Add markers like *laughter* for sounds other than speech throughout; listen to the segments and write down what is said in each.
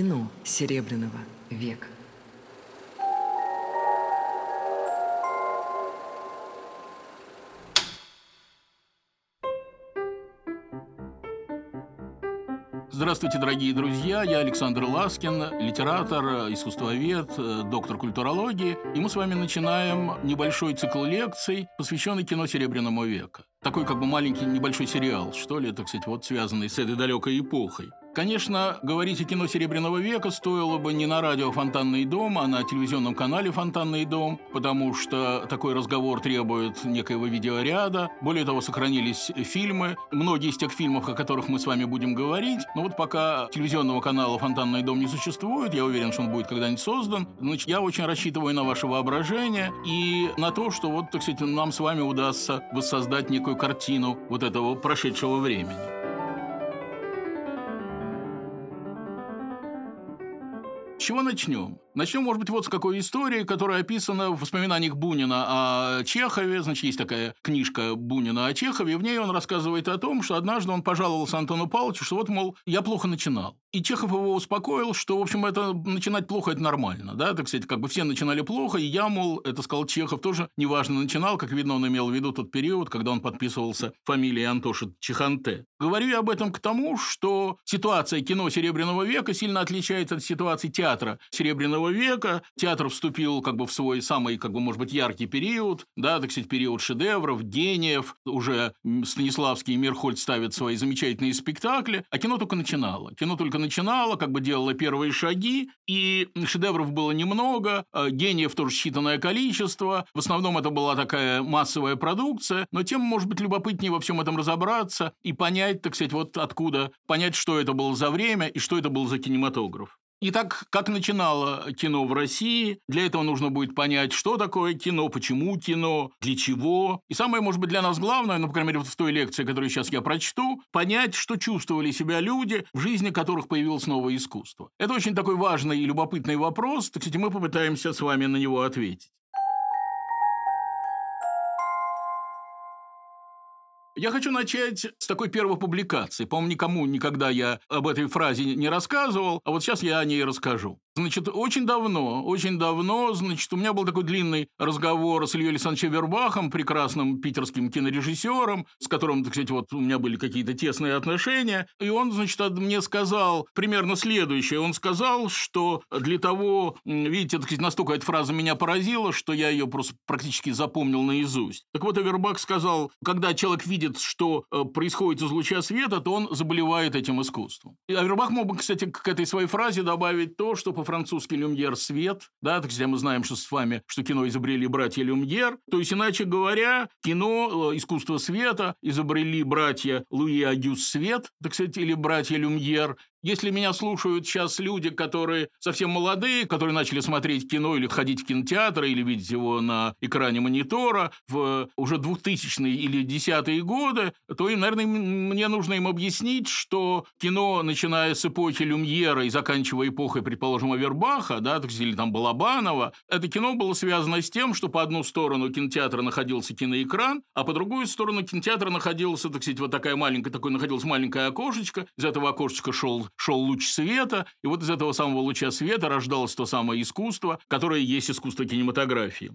Кино Серебряного века. Здравствуйте, дорогие друзья. Я Александр Ласкин, литератор, искусствовед, доктор культурологии. И мы с вами начинаем небольшой цикл лекций, посвященный кино Серебряного века. Такой как бы маленький небольшой сериал, что ли, так сказать, вот связанный с этой далекой эпохой. Конечно, говорить о кино Серебряного века стоило бы не на радио «Фонтанный дом», а на телевизионном канале «Фонтанный дом», потому что такой разговор требует некоего видеоряда. Более того, сохранились фильмы, многие из тех фильмов, о которых мы с вами будем говорить. Но вот пока телевизионного канала «Фонтанный дом» не существует, я уверен, что он будет когда-нибудь создан, значит, я очень рассчитываю на ваше воображение и на то, что вот, так сказать, нам с вами удастся воссоздать некую картину вот этого прошедшего времени. Чего начнем? Начнем, может быть, вот с какой истории, которая описана в воспоминаниях Бунина о Чехове. Значит, есть такая книжка Бунина о Чехове. В ней он рассказывает о том, что однажды он пожаловался Антону Павловичу, что вот, мол, я плохо начинал. И Чехов его успокоил, что, в общем, это начинать плохо – это нормально. Да? Так сказать, как бы все начинали плохо, и я, мол, это сказал Чехов, тоже неважно начинал. Как видно, он имел в виду тот период, когда он подписывался фамилией Антоша Чеханте. Говорю я об этом к тому, что ситуация кино Серебряного века сильно отличается от ситуации театра Серебряного века. Театр вступил как бы в свой самый, как бы, может быть, яркий период, да, так сказать, период шедевров, гениев. Уже Станиславский и Мирхольд ставят свои замечательные спектакли, а кино только начинало. Кино только начинало, как бы делало первые шаги, и шедевров было немного, а гениев тоже считанное количество. В основном это была такая массовая продукция, но тем, может быть, любопытнее во всем этом разобраться и понять, так сказать, вот откуда, понять, что это было за время и что это был за кинематограф. Итак, как начинало кино в России, для этого нужно будет понять, что такое кино, почему кино, для чего. И самое, может быть, для нас главное, ну, по крайней мере, вот в той лекции, которую сейчас я прочту, понять, что чувствовали себя люди, в жизни которых появилось новое искусство. Это очень такой важный и любопытный вопрос, так сказать, мы попытаемся с вами на него ответить. Я хочу начать с такой первой публикации. По-моему, никому никогда я об этой фразе не рассказывал, а вот сейчас я о ней расскажу. Значит, очень давно, очень давно, значит, у меня был такой длинный разговор с Ильей Александровичем Вербахом, прекрасным питерским кинорежиссером, с которым, так сказать, вот у меня были какие-то тесные отношения, и он, значит, мне сказал примерно следующее. Он сказал, что для того, видите, так сказать, настолько эта фраза меня поразила, что я ее просто практически запомнил наизусть. Так вот, и Вербах сказал, когда человек видит, что э, происходит из луча света, то он заболевает этим искусством. И Вербах мог бы, кстати, к этой своей фразе добавить то, что по-французски «люмьер» – свет, да, так мы знаем, что с вами, что кино изобрели братья Люмьер, то есть, иначе говоря, кино, э, искусство света изобрели братья Луи Агюс Свет, так сказать, или братья Люмьер, если меня слушают сейчас люди, которые совсем молодые, которые начали смотреть кино или ходить в кинотеатр, или видеть его на экране монитора в уже 2000-е или 10-е годы, то, им, наверное, мне нужно им объяснить, что кино, начиная с эпохи Люмьера и заканчивая эпохой, предположим, Авербаха, да, или там Балабанова, это кино было связано с тем, что по одну сторону кинотеатра находился киноэкран, а по другую сторону кинотеатра находился, так сказать, вот такая маленькая, такое находилось маленькое окошечко, из этого окошечка шел шел луч света, и вот из этого самого луча света рождалось то самое искусство, которое есть искусство кинематографии.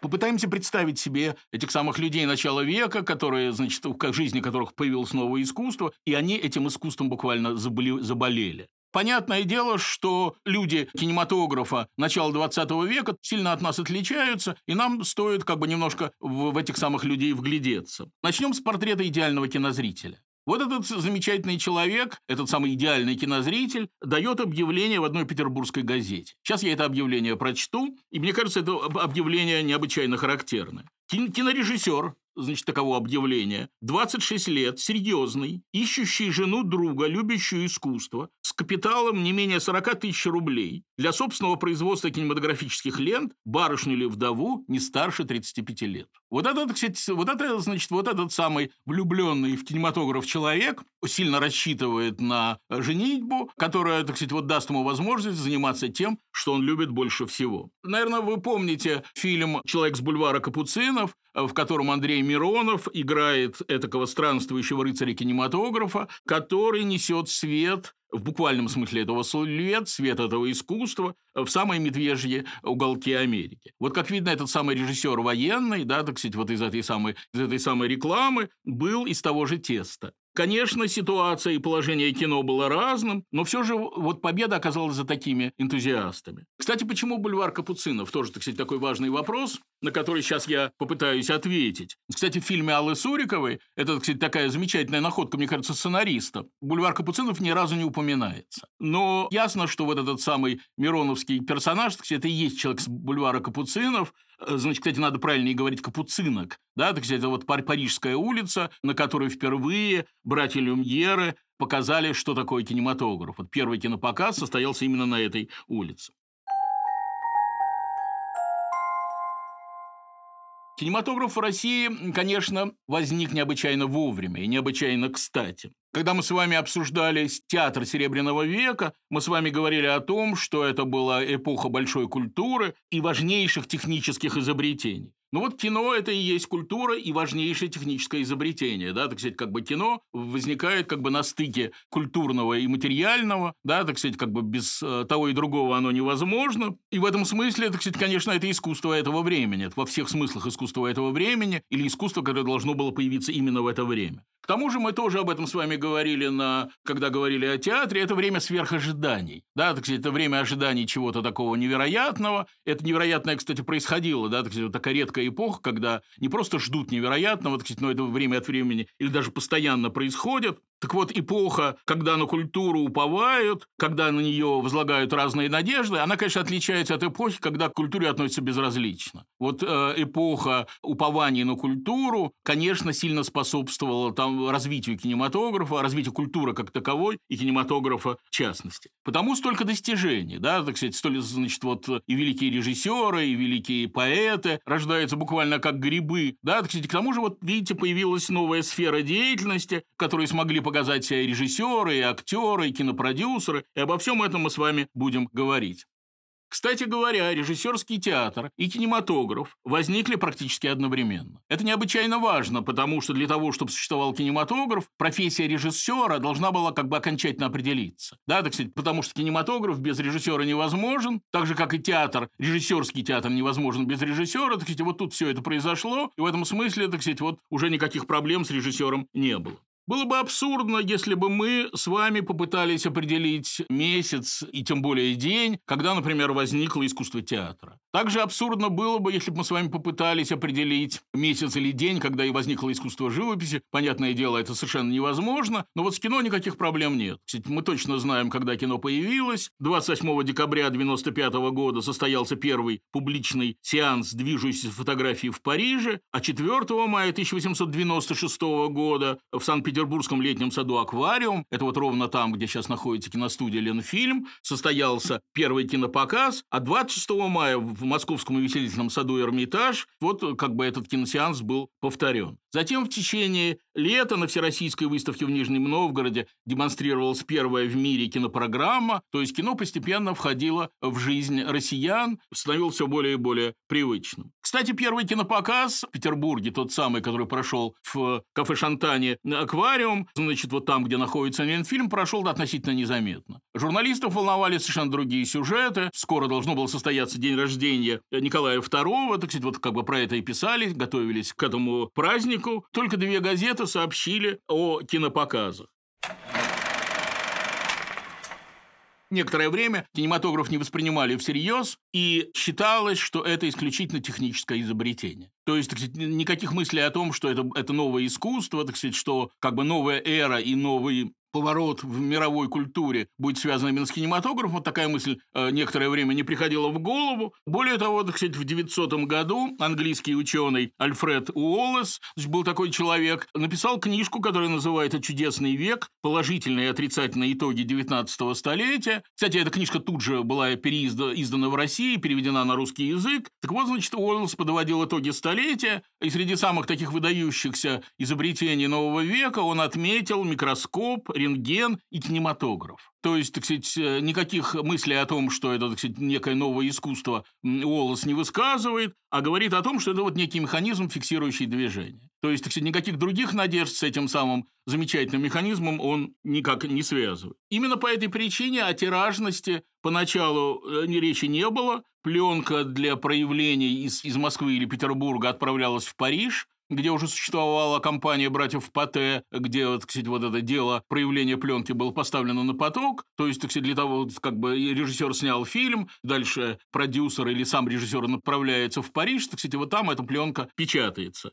Попытаемся представить себе этих самых людей начала века, которые, значит, в жизни которых появилось новое искусство, и они этим искусством буквально заболели. Понятное дело, что люди кинематографа начала 20 века сильно от нас отличаются, и нам стоит как бы немножко в, в этих самых людей вглядеться. Начнем с портрета идеального кинозрителя. Вот этот замечательный человек, этот самый идеальный кинозритель, дает объявление в одной петербургской газете. Сейчас я это объявление прочту, и мне кажется, это объявление необычайно характерное. Кинорежиссер, значит, таково объявление, 26 лет, серьезный, ищущий жену друга, любящую искусство, с капиталом не менее 40 тысяч рублей для собственного производства кинематографических лент, барышню или вдову не старше 35 лет. Вот этот, кстати, вот это, значит, вот этот самый влюбленный в кинематограф человек сильно рассчитывает на женитьбу, которая, так сказать, вот даст ему возможность заниматься тем, что он любит больше всего. Наверное, вы помните фильм «Человек с бульвара Капуцинов», в котором Андрей Миронов играет этакого странствующего рыцаря кинематографа, который несет свет в буквальном смысле этого свет, свет этого искусства в самые медвежьи уголки Америки. Вот как видно, этот самый режиссер военный, да, так сказать, вот из этой самой, из этой самой рекламы, был из того же теста. Конечно, ситуация и положение кино было разным, но все же вот победа оказалась за такими энтузиастами. Кстати, почему бульвар Капуцинов? Тоже, так сказать, такой важный вопрос, на который сейчас я попытаюсь ответить. Кстати, в фильме Аллы Суриковой, это, кстати, такая замечательная находка, мне кажется, сценариста, бульвар Капуцинов ни разу не упоминается. Но ясно, что вот этот самый Мироновский персонаж, кстати, это и есть человек с бульвара Капуцинов, значит, кстати, надо правильнее говорить капуцинок, да, так сказать, это вот Парижская улица, на которой впервые братья Люмьеры показали, что такое кинематограф. Вот первый кинопоказ состоялся именно на этой улице. Кинематограф в России, конечно, возник необычайно вовремя и необычайно кстати. Когда мы с вами обсуждали театр Серебряного века, мы с вами говорили о том, что это была эпоха большой культуры и важнейших технических изобретений. Ну вот кино – это и есть культура и важнейшее техническое изобретение, да, так сказать, как бы кино возникает как бы на стыке культурного и материального, да, так сказать, как бы без э, того и другого оно невозможно. И в этом смысле, так сказать, конечно, это искусство этого времени, это во всех смыслах искусство этого времени или искусство, которое должно было появиться именно в это время. К тому же мы тоже об этом с вами говорили, на, когда говорили о театре. Это время сверхожиданий. Да, так сказать, это время ожиданий чего-то такого невероятного. Это невероятное, кстати, происходило. Да, так сказать, вот такая редкая эпоха, когда не просто ждут невероятного, но это время от времени или даже постоянно происходит. Так вот, эпоха, когда на культуру уповают, когда на нее возлагают разные надежды, она, конечно, отличается от эпохи, когда к культуре относятся безразлично. Вот э, эпоха упования на культуру, конечно, сильно способствовала там развитию кинематографа, развитию культуры как таковой и кинематографа в частности. Потому столько достижений, да, так сказать, столь, значит, вот и великие режиссеры, и великие поэты рождаются буквально как грибы, да, так сказать, к тому же, вот видите, появилась новая сфера деятельности, которые смогли показать себя и режиссеры, и актеры, и кинопродюсеры, и обо всем этом мы с вами будем говорить. Кстати говоря, режиссерский театр и кинематограф возникли практически одновременно. Это необычайно важно, потому что для того, чтобы существовал кинематограф, профессия режиссера должна была как бы окончательно определиться. Да, так сказать, потому что кинематограф без режиссера невозможен, так же, как и театр, режиссерский театр невозможен без режиссера, так сказать, вот тут все это произошло, и в этом смысле, так сказать, вот уже никаких проблем с режиссером не было. Было бы абсурдно, если бы мы с вами попытались определить месяц и тем более день, когда, например, возникло искусство театра. Также абсурдно было бы, если бы мы с вами попытались определить месяц или день, когда и возникло искусство живописи. Понятное дело, это совершенно невозможно, но вот с кино никаких проблем нет. Кстати, мы точно знаем, когда кино появилось. 28 декабря 1995 года состоялся первый публичный сеанс движущейся фотографии в Париже, а 4 мая 1896 года в Санкт-Петербурге Петербургском летнем саду «Аквариум», это вот ровно там, где сейчас находится киностудия «Ленфильм», состоялся первый кинопоказ, а 26 мая в Московском увеселительном саду «Эрмитаж» вот как бы этот киносеанс был повторен. Затем в течение лета на Всероссийской выставке в Нижнем Новгороде демонстрировалась первая в мире кинопрограмма, то есть кино постепенно входило в жизнь россиян, становилось все более и более привычным. Кстати, первый кинопоказ в Петербурге, тот самый, который прошел в кафе «Шантане» «Аквариум», значит, вот там, где находится Ленфильм, прошел относительно незаметно. Журналистов волновали совершенно другие сюжеты. Скоро должно было состояться день рождения Николая II, так сказать, вот как бы про это и писали, готовились к этому празднику только две газеты сообщили о кинопоказах. Некоторое время кинематограф не воспринимали всерьез, и считалось, что это исключительно техническое изобретение. То есть, сказать, никаких мыслей о том, что это, это новое искусство, так сказать, что как бы новая эра и новый поворот в мировой культуре будет связан именно с кинематографом. Вот такая мысль э, некоторое время не приходила в голову. Более того, так сказать, в 900 году английский ученый Альфред Уоллес, был такой человек, написал книжку, которая называется «Чудесный век. Положительные и отрицательные итоги 19 столетия». Кстати, эта книжка тут же была переиздана в России, переведена на русский язык. Так вот, значит, Уоллес подводил итоги столетия, и среди самых таких выдающихся изобретений нового века он отметил микроскоп, рентген и кинематограф. То есть, так сказать, э, никаких мыслей о том, что это, так сказать, некое новое искусство Уоллес не высказывает, а говорит о том, что это вот некий механизм, фиксирующий движение. То есть, так сказать, никаких других надежд с этим самым замечательным механизмом он никак не связывает. Именно по этой причине о тиражности поначалу э, речи не было. Пленка для проявлений из, из Москвы или Петербурга отправлялась в Париж, где уже существовала компания братьев Пате, где, вот, кстати, вот это дело проявления пленки было поставлено на поток. То есть, кстати, для того, как бы режиссер снял фильм, дальше продюсер или сам режиссер направляется в Париж, так, кстати, вот там эта пленка печатается.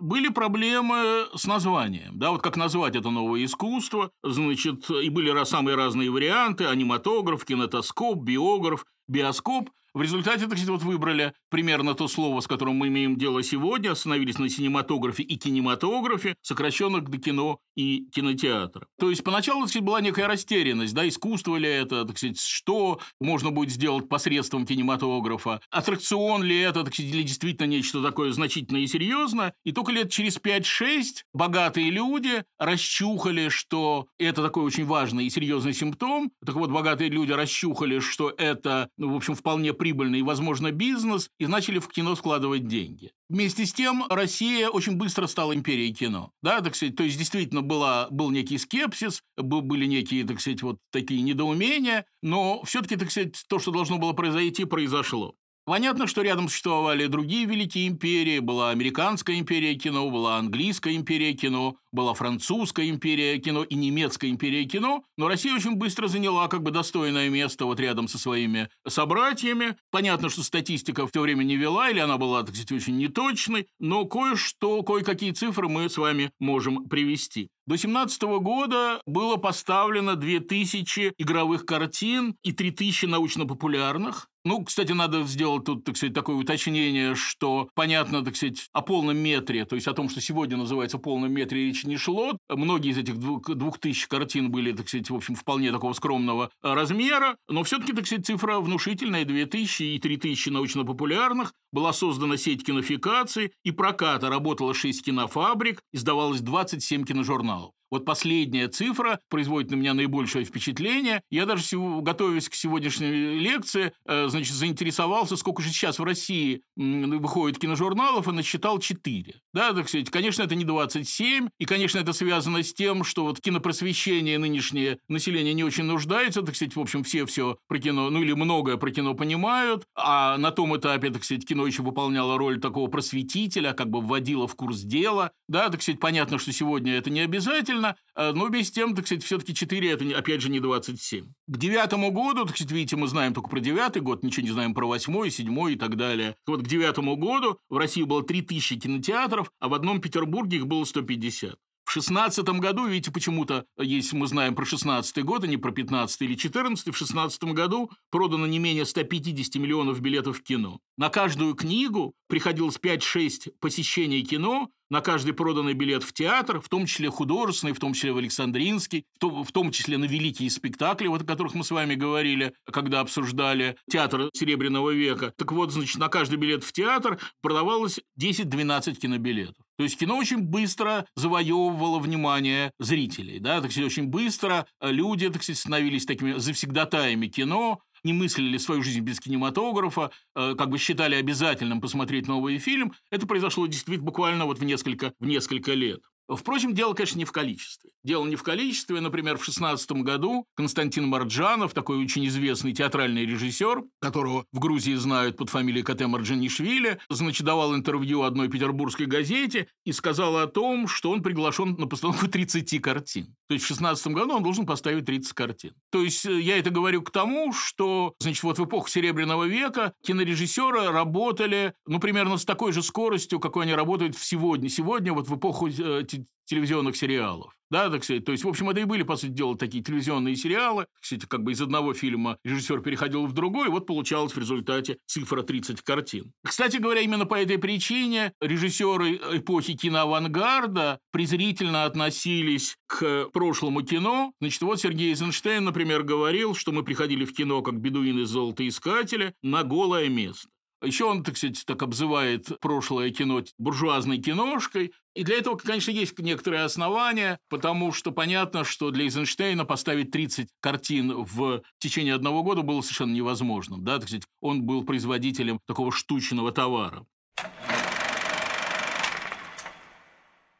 были проблемы с названием, да, вот как назвать это новое искусство, значит, и были самые разные варианты, аниматограф, кинотоскоп, биограф, биоскоп – в результате, так вот выбрали примерно то слово, с которым мы имеем дело сегодня, остановились на синематографе и кинематографе, сокращенных до кино и кинотеатра. То есть поначалу, так сказать, была некая растерянность, да, искусство ли это, так сказать, что можно будет сделать посредством кинематографа, аттракцион ли это, так сказать, или действительно нечто такое значительное и серьезное. И только лет через 5-6 богатые люди расчухали, что это такой очень важный и серьезный симптом. Так вот, богатые люди расчухали, что это, ну, в общем, вполне прибыльный, возможно, бизнес, и начали в кино складывать деньги. Вместе с тем Россия очень быстро стала империей кино. Да, так сказать, то есть действительно была, был некий скепсис, были некие, так сказать, вот такие недоумения, но все-таки, так сказать, то, что должно было произойти, произошло. Понятно, что рядом существовали другие великие империи. Была американская империя кино, была английская империя кино, была французская империя кино и немецкая империя кино. Но Россия очень быстро заняла как бы достойное место вот рядом со своими собратьями. Понятно, что статистика в то время не вела, или она была, так сказать, очень неточной, но кое-что, кое-какие цифры мы с вами можем привести. До 17 года было поставлено 2000 игровых картин и 3000 научно-популярных. Ну, кстати, надо сделать тут, так сказать, такое уточнение, что понятно, так сказать, о полном метре, то есть о том, что сегодня называется полном метре, речь не шло. Многие из этих двух, тысяч картин были, так сказать, в общем, вполне такого скромного размера, но все-таки, так сказать, цифра внушительная, 2000 и 3000 научно-популярных. Была создана сеть кинофикаций и проката, работало 6 кинофабрик, издавалось 27 киножурналов. Вот последняя цифра производит на меня наибольшее впечатление. Я даже, готовясь к сегодняшней лекции, э, значит, заинтересовался, сколько же сейчас в России выходит киножурналов, и насчитал 4. Да, так сказать, конечно, это не 27, и, конечно, это связано с тем, что вот кинопросвещение нынешнее население не очень нуждается, так сказать, в общем, все все про кино, ну или многое про кино понимают, а на том этапе, так сказать, кино еще выполняло роль такого просветителя, как бы вводило в курс дела, да, так сказать, понятно, что сегодня это не обязательно, правильно, э, но с тем, так сказать, все-таки 4 – это, опять же, не 27. К девятому году, так сказать, видите, мы знаем только про девятый год, ничего не знаем про восьмой, седьмой и так далее. Вот к девятому году в России было 3000 кинотеатров, а в одном Петербурге их было 150. В шестнадцатом году, видите, почему-то, если мы знаем про шестнадцатый год, а не про пятнадцатый или четырнадцатый, в шестнадцатом году продано не менее 150 миллионов билетов в кино. На каждую книгу приходилось 5-6 посещений кино, на каждый проданный билет в театр, в том числе художественный, в том числе в Александринский, в том, числе на великие спектакли, вот о которых мы с вами говорили, когда обсуждали театр Серебряного века. Так вот, значит, на каждый билет в театр продавалось 10-12 кинобилетов. То есть кино очень быстро завоевывало внимание зрителей, да, так сказать, очень быстро люди, так сказать, становились такими завсегдатаями кино, не мыслили свою жизнь без кинематографа, э, как бы считали обязательным посмотреть новый фильм, это произошло действительно буквально вот в несколько, в несколько лет. Впрочем, дело, конечно, не в количестве. Дело не в количестве. Например, в 16 году Константин Марджанов, такой очень известный театральный режиссер, которого в Грузии знают под фамилией Кате Марджанишвили, значит, давал интервью одной петербургской газете и сказал о том, что он приглашен на постановку 30 картин. То есть в 16 году он должен поставить 30 картин. То есть э, я это говорю к тому, что, значит, вот в эпоху Серебряного века кинорежиссеры работали, ну, примерно с такой же скоростью, какой они работают сегодня. Сегодня вот в эпоху э, телевизионных сериалов. Да, так сказать. То есть, в общем, это и были, по сути дела, такие телевизионные сериалы. Кстати, как бы из одного фильма режиссер переходил в другой, вот получалось в результате цифра 30 картин. Кстати говоря, именно по этой причине режиссеры эпохи киноавангарда презрительно относились к прошлому кино. Значит, вот Сергей Эйзенштейн, например, говорил, что мы приходили в кино как бедуины золотоискатели на голое место. Еще он, так сказать, так обзывает прошлое кино буржуазной киношкой. И для этого, конечно, есть некоторые основания, потому что понятно, что для Эйзенштейна поставить 30 картин в течение одного года было совершенно невозможным. Да? Так сказать, он был производителем такого штучного товара.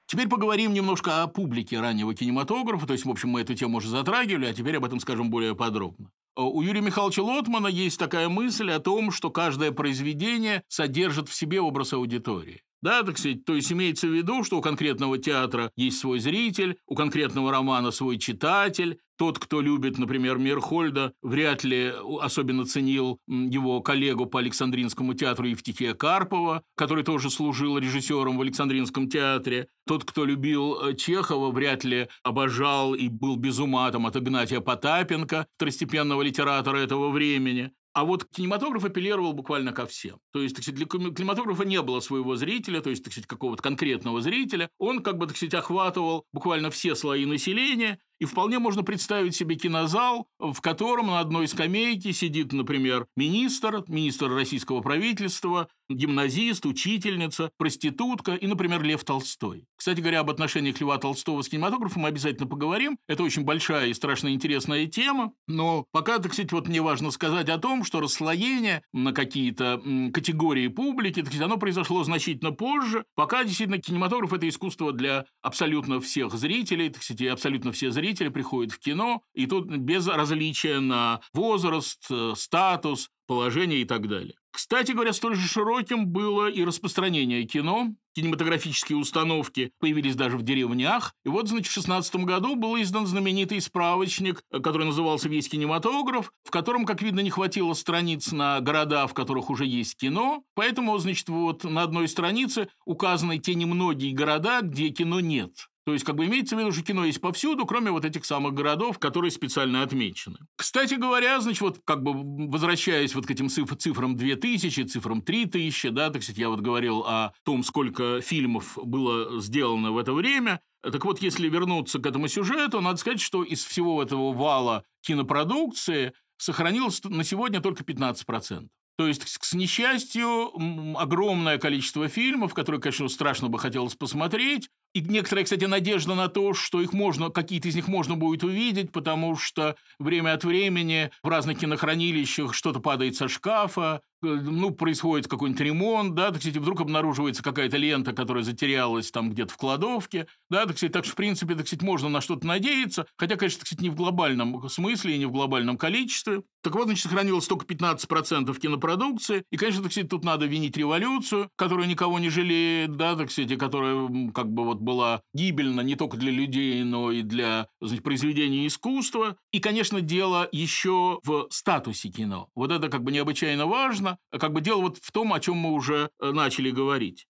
Теперь поговорим немножко о публике раннего кинематографа. То есть, в общем, мы эту тему уже затрагивали, а теперь об этом скажем более подробно. У Юрия Михайловича Лотмана есть такая мысль о том, что каждое произведение содержит в себе образ аудитории. Да, так сказать, то есть имеется в виду, что у конкретного театра есть свой зритель, у конкретного романа свой читатель, тот, кто любит, например, Мирхольда, вряд ли особенно ценил его коллегу по Александринскому театру Евтихия Карпова, который тоже служил режиссером в Александринском театре. Тот, кто любил э, Чехова, вряд ли обожал и был без ума там, от Игнатия Потапенко, второстепенного литератора этого времени. А вот кинематограф апеллировал буквально ко всем. То есть, так сказать, для кинематографа не было своего зрителя, то есть, так сказать, какого-то конкретного зрителя. Он, как бы, так сказать, охватывал буквально все слои населения, и вполне можно представить себе кинозал, в котором на одной скамейке сидит, например, министр, министр российского правительства, гимназист, учительница, проститутка и, например, Лев Толстой. Кстати говоря, об отношениях Льва Толстого с кинематографом мы обязательно поговорим. Это очень большая и страшно интересная тема. Но пока, так сказать, вот мне важно сказать о том, что расслоение на какие-то категории публики, так сказать, оно произошло значительно позже. Пока действительно кинематограф – это искусство для абсолютно всех зрителей, так сказать, и абсолютно все зрители приходят в кино, и тут без различия на возраст, э, статус, положение и так далее. Кстати говоря, столь же широким было и распространение кино. Кинематографические установки появились даже в деревнях. И вот, значит, в 16 году был издан знаменитый справочник, который назывался «Весь кинематограф», в котором, как видно, не хватило страниц на города, в которых уже есть кино. Поэтому, значит, вот на одной странице указаны те немногие города, где кино нет. То есть, как бы имеется в виду, что кино есть повсюду, кроме вот этих самых городов, которые специально отмечены. Кстати говоря, значит, вот как бы возвращаясь вот к этим циф цифрам 2000, цифрам 3000, да, так сказать, я вот говорил о том, сколько фильмов было сделано в это время, так вот, если вернуться к этому сюжету, надо сказать, что из всего этого вала кинопродукции сохранилось на сегодня только 15%. То есть, к несчастью, огромное количество фильмов, которые, конечно, страшно бы хотелось посмотреть, и некоторая, кстати, надежда на то, что их можно, какие-то из них можно будет увидеть, потому что время от времени в разных кинохранилищах что-то падает со шкафа, ну, происходит какой-нибудь ремонт, да, так сказать, вдруг обнаруживается какая-то лента, которая затерялась там где-то в кладовке, да, так сказать, так что, в принципе, так сказать, можно на что-то надеяться, хотя, конечно, так сказать, не в глобальном смысле и не в глобальном количестве. Так вот, значит, сохранилось только 15% кинопродукции, и, конечно, так сказать, тут надо винить революцию, которая никого не жалеет, да, так сказать, и которая, как бы, вот была гибельна не только для людей, но и для значит, произведения искусства. И, конечно, дело еще в статусе кино. Вот это как бы необычайно важно. Как бы дело вот в том, о чем мы уже э, начали говорить.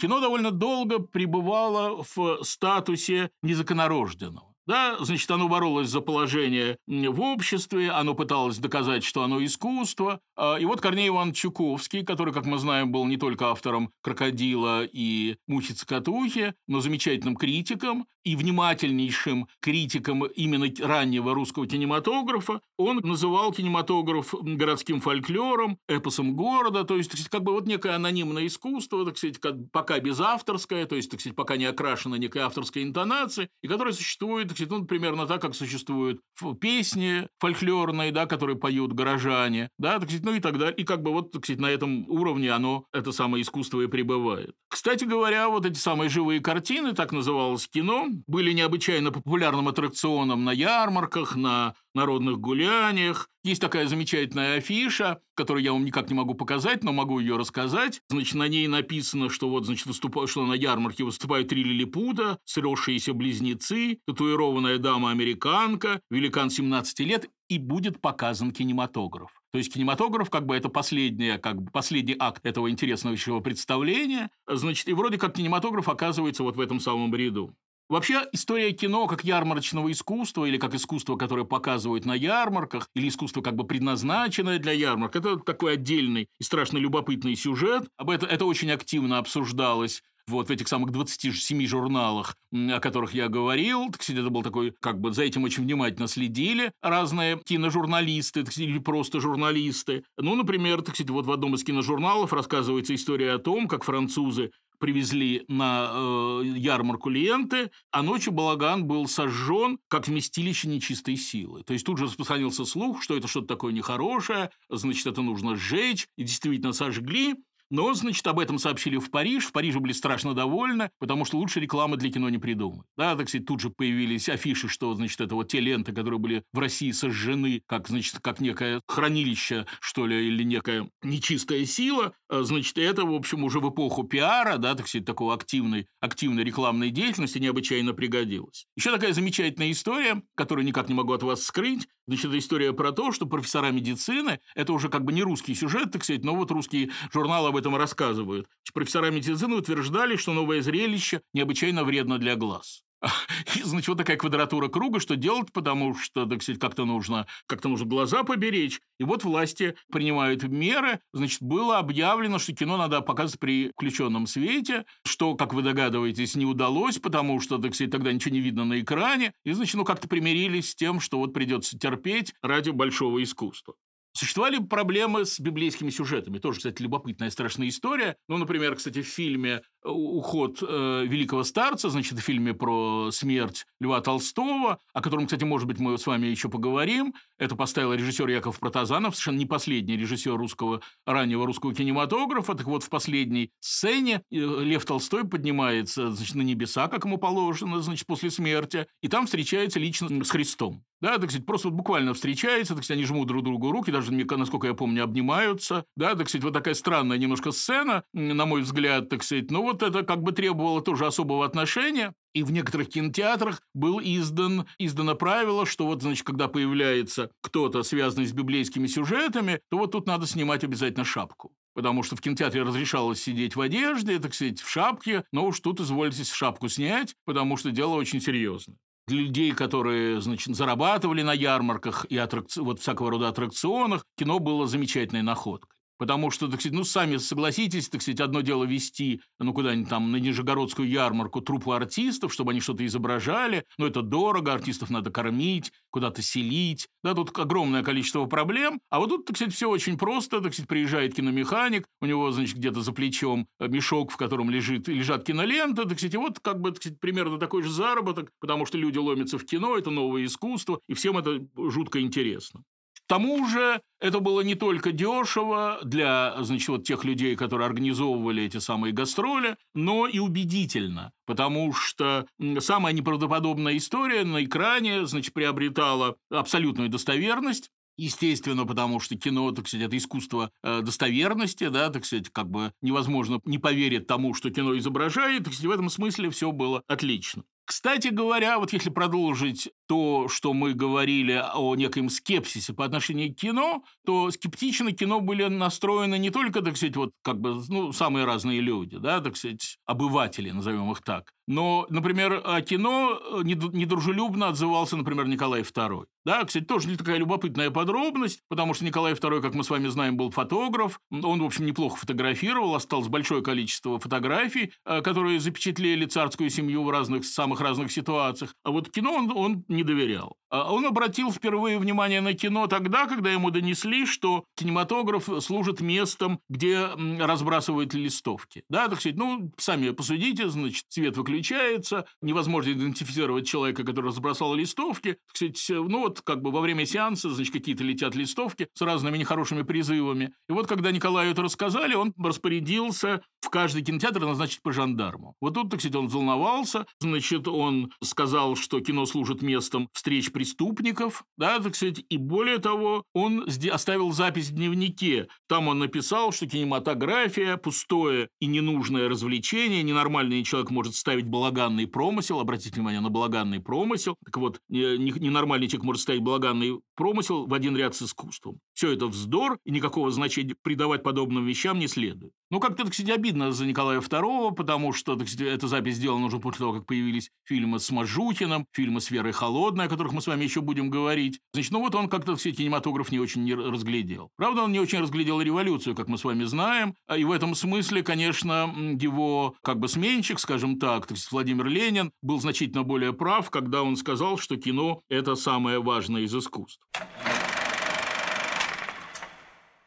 Кино довольно долго пребывало в статусе незаконорожденного. Да, значит, оно боролось за положение в обществе, оно пыталось доказать, что оно искусство. А, и вот Корней Иван Чуковский, который, как мы знаем, был не только автором «Крокодила» и «Мухи-цокотухи», но замечательным критиком и внимательнейшим критиком именно раннего русского кинематографа, он называл кинематограф городским фольклором, эпосом города, то есть, как бы вот некое анонимное искусство, так сказать, пока безавторское, то есть, так сказать, пока не окрашено некой авторской интонацией, и которое существует так сказать, ну, примерно так, как существуют песни фольклорные, да, которые поют горожане, да, так сказать, ну и так далее. И как бы вот, так сказать, на этом уровне оно, это самое искусство и пребывает. Кстати говоря, вот эти самые живые картины, так называлось кино, были необычайно популярным аттракционом на ярмарках, на народных гуляниях. Есть такая замечательная афиша, которую я вам никак не могу показать, но могу ее рассказать. Значит, на ней написано, что вот, значит, выступают, что на ярмарке выступают три лилипута, сросшиеся близнецы, татуированная дама-американка, великан 17 лет, и будет показан кинематограф. То есть кинематограф как бы это последнее, как бы последний акт этого интересного представления. Значит, и вроде как кинематограф оказывается вот в этом самом ряду. Вообще, история кино как ярмарочного искусства или как искусство, которое показывают на ярмарках, или искусство как бы предназначенное для ярмарок, это такой отдельный и страшно любопытный сюжет. Об этом это очень активно обсуждалось вот в этих самых 27 журналах, о которых я говорил. Так сказать, это был такой, как бы за этим очень внимательно следили разные киножурналисты, так сказать, или просто журналисты. Ну, например, так сказать, вот в одном из киножурналов рассказывается история о том, как французы привезли на э, ярмарку ленты, а ночью балаган был сожжен как вместилище нечистой силы. То есть тут же распространился слух, что это что-то такое нехорошее, значит, это нужно сжечь, и действительно сожгли. Но, значит, об этом сообщили в Париж. В Париже были страшно довольны, потому что лучше рекламы для кино не придумать. Да, так сказать, тут же появились афиши, что, значит, это вот те ленты, которые были в России сожжены, как, значит, как некое хранилище, что ли, или некая нечистая сила. А, значит, это, в общем, уже в эпоху пиара, да, так сказать, такой активной, активной рекламной деятельности необычайно пригодилось. Еще такая замечательная история, которую никак не могу от вас скрыть. Значит, это история про то, что профессора медицины, это уже как бы не русский сюжет, так сказать, но вот русские журналы об этом рассказывают. Профессора медицины утверждали, что новое зрелище необычайно вредно для глаз. *laughs* Значит, вот такая квадратура круга, что делать, потому что, так сказать, как-то нужно, как-то нужно глаза поберечь. И вот власти принимают меры. Значит, было объявлено, что кино надо показывать при включенном свете, что, как вы догадываетесь, не удалось, потому что, так сказать, тогда ничего не видно на экране. И, значит, ну, как-то примирились с тем, что вот придется терпеть ради большого искусства. Существовали проблемы с библейскими сюжетами. Тоже, кстати, любопытная страшная история. Ну, например, кстати, в фильме «Уход э, великого старца», значит, в фильме про смерть Льва Толстого, о котором, кстати, может быть, мы с вами еще поговорим. Это поставил режиссер Яков Протазанов, совершенно не последний режиссер русского, раннего русского кинематографа. Так вот, в последней сцене э, Лев Толстой поднимается значит, на небеса, как ему положено, значит, после смерти, и там встречается лично с Христом. Да, так сказать, просто вот буквально встречаются, так сказать, они жмут друг другу руки, даже, насколько я помню, обнимаются. Да, так сказать, вот такая странная немножко сцена, на мой взгляд, так сказать. Но вот это как бы требовало тоже особого отношения. И в некоторых кинотеатрах был издан, издано правило, что вот, значит, когда появляется кто-то, связанный с библейскими сюжетами, то вот тут надо снимать обязательно шапку. Потому что в кинотеатре разрешалось сидеть в одежде, так сказать, в шапке, но уж тут извольте шапку снять, потому что дело очень серьезное для людей, которые, значит, зарабатывали на ярмарках и аттракци... вот всякого рода аттракционах, кино было замечательной находкой. Потому что, так сказать, ну, сами согласитесь, так сказать, одно дело вести, ну, куда-нибудь там на Нижегородскую ярмарку труппу артистов, чтобы они что-то изображали, но это дорого, артистов надо кормить, куда-то селить, да, тут огромное количество проблем, а вот тут, так сказать, все очень просто, так сказать, приезжает киномеханик, у него, значит, где-то за плечом мешок, в котором лежит, лежат киноленты, так сказать, и вот, как бы, так сказать, примерно такой же заработок, потому что люди ломятся в кино, это новое искусство, и всем это жутко интересно. К тому же это было не только дешево для значит, вот тех людей, которые организовывали эти самые гастроли, но и убедительно, потому что самая неправдоподобная история на экране значит, приобретала абсолютную достоверность, Естественно, потому что кино, так сказать, это искусство э, достоверности, да, так сказать, как бы невозможно не поверить тому, что кино изображает, так сказать, в этом смысле все было отлично. Кстати говоря, вот если продолжить то, что мы говорили о некоем скепсисе по отношению к кино, то скептично кино были настроены не только, так сказать, вот как бы, ну, самые разные люди, да, так сказать, обыватели, назовем их так, но, например, о кино недружелюбно отзывался, например, Николай II. Да, кстати, тоже такая любопытная подробность, потому что Николай II, как мы с вами знаем, был фотограф. Он, в общем, неплохо фотографировал, осталось большое количество фотографий, э, которые запечатлели царскую семью в разных, самых разных ситуациях. А вот кино он, он не доверял. А он обратил впервые внимание на кино тогда, когда ему донесли, что кинематограф служит местом, где разбрасывают листовки. Да, так сказать, ну, сами посудите, значит, свет выключается, невозможно идентифицировать человека, который разбросал листовки. Так сказать, ну, вот как бы во время сеанса, значит, какие-то летят листовки с разными нехорошими призывами. И вот, когда Николаю это рассказали, он распорядился в каждый кинотеатр назначить по жандарму. Вот тут, так сказать, он взволновался, значит, он сказал, что кино служит местом встреч преступников, да, так сказать, и более того, он оставил запись в дневнике. Там он написал, что кинематография – пустое и ненужное развлечение, ненормальный человек может ставить балаганный промысел, обратите внимание на балаганный промысел, так вот, ненормальный человек может ставить балаганный промысел в один ряд с искусством. Все это вздор, и никакого значения придавать подобным вещам не следует. Ну, как-то, так сказать, обидно за Николая II, потому что, так сказать, эта запись сделана уже после того, как появились фильмы с Мажутиным, фильмы с Верой Холодной, о которых мы с вами еще будем говорить. Значит, ну вот он как-то, сказать, кинематограф не очень не разглядел. Правда, он не очень разглядел революцию, как мы с вами знаем, и в этом смысле, конечно, его как бы сменщик, скажем так, так сказать, Владимир Ленин, был значительно более прав, когда он сказал, что кино – это самое важное из искусств.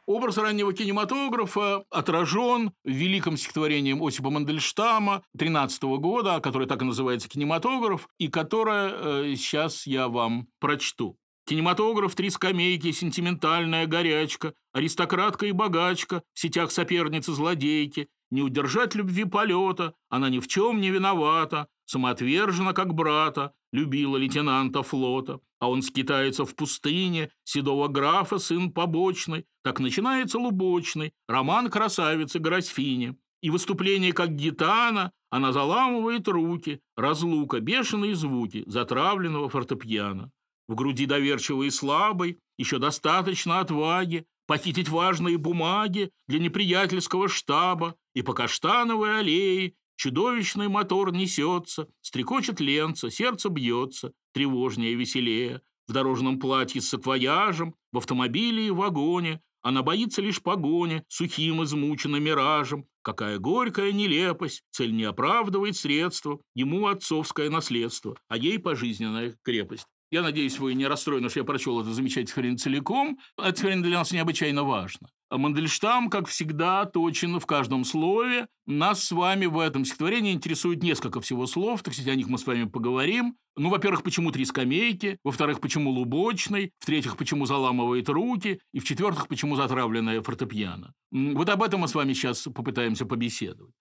Образ раннего кинематографа отражен великим стихотворением Осипа Мандельштама 13 года, которое так и называется «Кинематограф», и которое э, сейчас я вам прочту. Кинематограф, три скамейки, сентиментальная горячка, аристократка и богачка, в сетях соперницы-злодейки, не удержать любви полета, она ни в чем не виновата, самоотвержена, как брата, любила лейтенанта флота, а он скитается в пустыне, седого графа сын побочный, так начинается лубочный, роман красавицы Гросфини. И выступление как гитана, она заламывает руки, разлука, бешеные звуки затравленного фортепиано. В груди доверчивой и слабой еще достаточно отваги похитить важные бумаги для неприятельского штаба, и по каштановой аллее Чудовищный мотор несется, стрекочет ленца, сердце бьется, тревожнее и веселее. В дорожном платье с саквояжем, в автомобиле и вагоне. Она боится лишь погони, сухим измученным миражем. Какая горькая нелепость, цель не оправдывает средства, ему отцовское наследство, а ей пожизненная крепость. Я надеюсь, вы не расстроены, что я прочел это замечательное стихотворение целиком. Это стихотворение для нас необычайно важно. А Мандельштам, как всегда, точен в каждом слове. Нас с вами в этом стихотворении интересует несколько всего слов, так сказать, о них мы с вами поговорим. Ну, во-первых, почему три скамейки, во-вторых, почему лубочный, в-третьих, почему заламывает руки, и в-четвертых, почему затравленная фортепиано. Вот об этом мы с вами сейчас попытаемся побеседовать.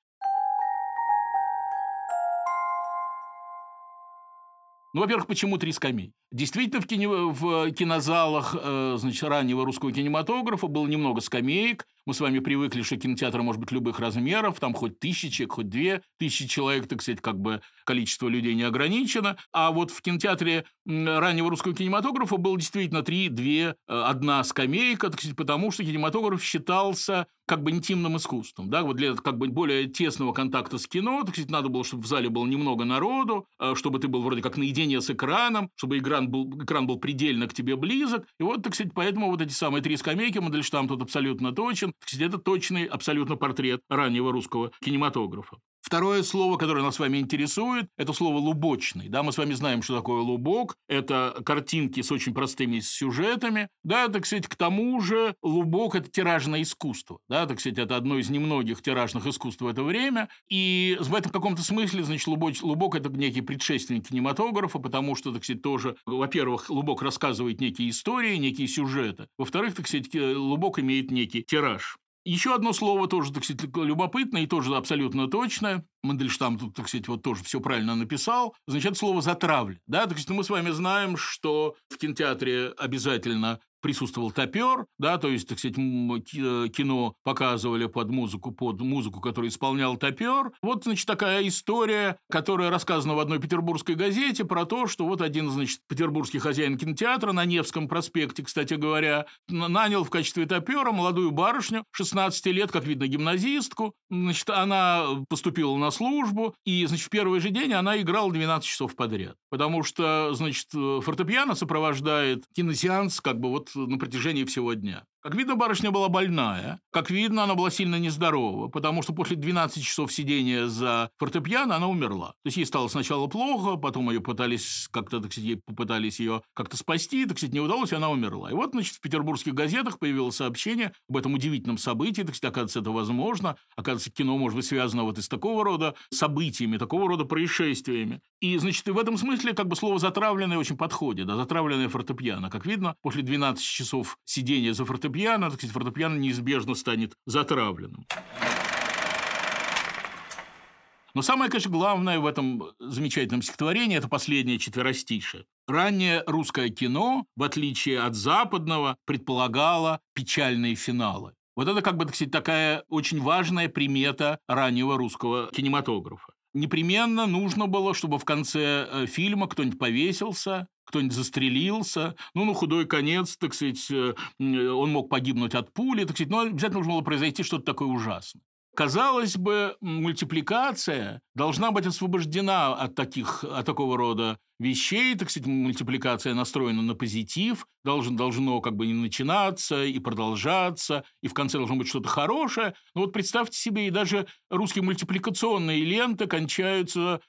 Ну, во-первых, почему три скамей? Действительно, в, кино, в кинозалах э, значит, раннего русского кинематографа было немного скамеек. Мы с вами привыкли, что кинотеатр может быть любых размеров, там хоть тысячи хоть две тысячи человек, так сказать, как бы количество людей не ограничено. А вот в кинотеатре раннего русского кинематографа было действительно три, две, э, одна скамейка, так сказать, потому что кинематограф считался как бы интимным искусством. Да? Вот для как бы более тесного контакта с кино, так сказать, надо было, чтобы в зале было немного народу, э, чтобы ты был вроде как наедине с экраном, чтобы экран был, экран был предельно к тебе близок. И вот, так сказать, поэтому вот эти самые три скамейки, Мандельштам тут абсолютно точен. Так сказать, это точный абсолютно портрет раннего русского кинематографа. Второе слово, которое нас с вами интересует, это слово «лубочный». Да, мы с вами знаем, что такое лубок. Это картинки с очень простыми сюжетами. Да, так сказать, к тому же лубок – это тиражное искусство. Да, так сказать, это одно из немногих тиражных искусств в это время. И в этом каком-то смысле, значит, лубок, лубок – это некий предшественник кинематографа, потому что, так сказать, тоже, во-первых, лубок рассказывает некие истории, некие сюжеты. Во-вторых, так сказать, лубок имеет некий тираж. Еще одно слово тоже, так сказать, любопытное и тоже абсолютно точное. Мандельштам тут, так сказать, вот тоже все правильно написал. Значит, слово «затравля». Да? Так сказать, мы с вами знаем, что в кинотеатре обязательно присутствовал топер, да, то есть, так сказать, э, кино показывали под музыку, под музыку, которую исполнял топер. Вот, значит, такая история, которая рассказана в одной петербургской газете про то, что вот один, значит, петербургский хозяин кинотеатра на Невском проспекте, кстати говоря, нанял в качестве топера молодую барышню, 16 лет, как видно, гимназистку. Значит, она поступила на службу, и, значит, в первый же день она играла 12 часов подряд. Потому что, значит, э, фортепиано сопровождает киносеанс как бы вот на протяжении всего дня. Как видно, барышня была больная. Как видно, она была сильно нездорова, потому что после 12 часов сидения за фортепиано она умерла. То есть ей стало сначала плохо, потом ее пытались как-то, так сказать, попытались ее как-то спасти, так сказать, не удалось, и она умерла. И вот, значит, в петербургских газетах появилось сообщение об этом удивительном событии, так сказать, оказывается, это возможно. Оказывается, кино может быть связано вот из такого рода событиями, такого рода происшествиями. И, значит, и в этом смысле как бы слово «затравленное» очень подходит, да, затравленное фортепиано. Как видно, после 12 часов сидения за фортепиано фортепиано, так сказать, фортепиано неизбежно станет затравленным. Но самое, конечно, главное в этом замечательном стихотворении – это последнее четверостишее. Раннее русское кино, в отличие от западного, предполагало печальные финалы. Вот это, как бы, так сказать, такая очень важная примета раннего русского кинематографа. Непременно нужно было, чтобы в конце э, фильма кто-нибудь повесился, кто-нибудь застрелился, ну, на худой конец, так сказать, э, он мог погибнуть от пули, так сказать, но обязательно нужно было произойти что-то такое ужасное. Казалось бы, мультипликация должна быть освобождена от, таких, от такого рода вещей, так сказать, мультипликация настроена на позитив, должен, должно как бы не начинаться и продолжаться, и в конце должно быть что-то хорошее. Но вот представьте себе, и даже русские мультипликационные ленты кончаются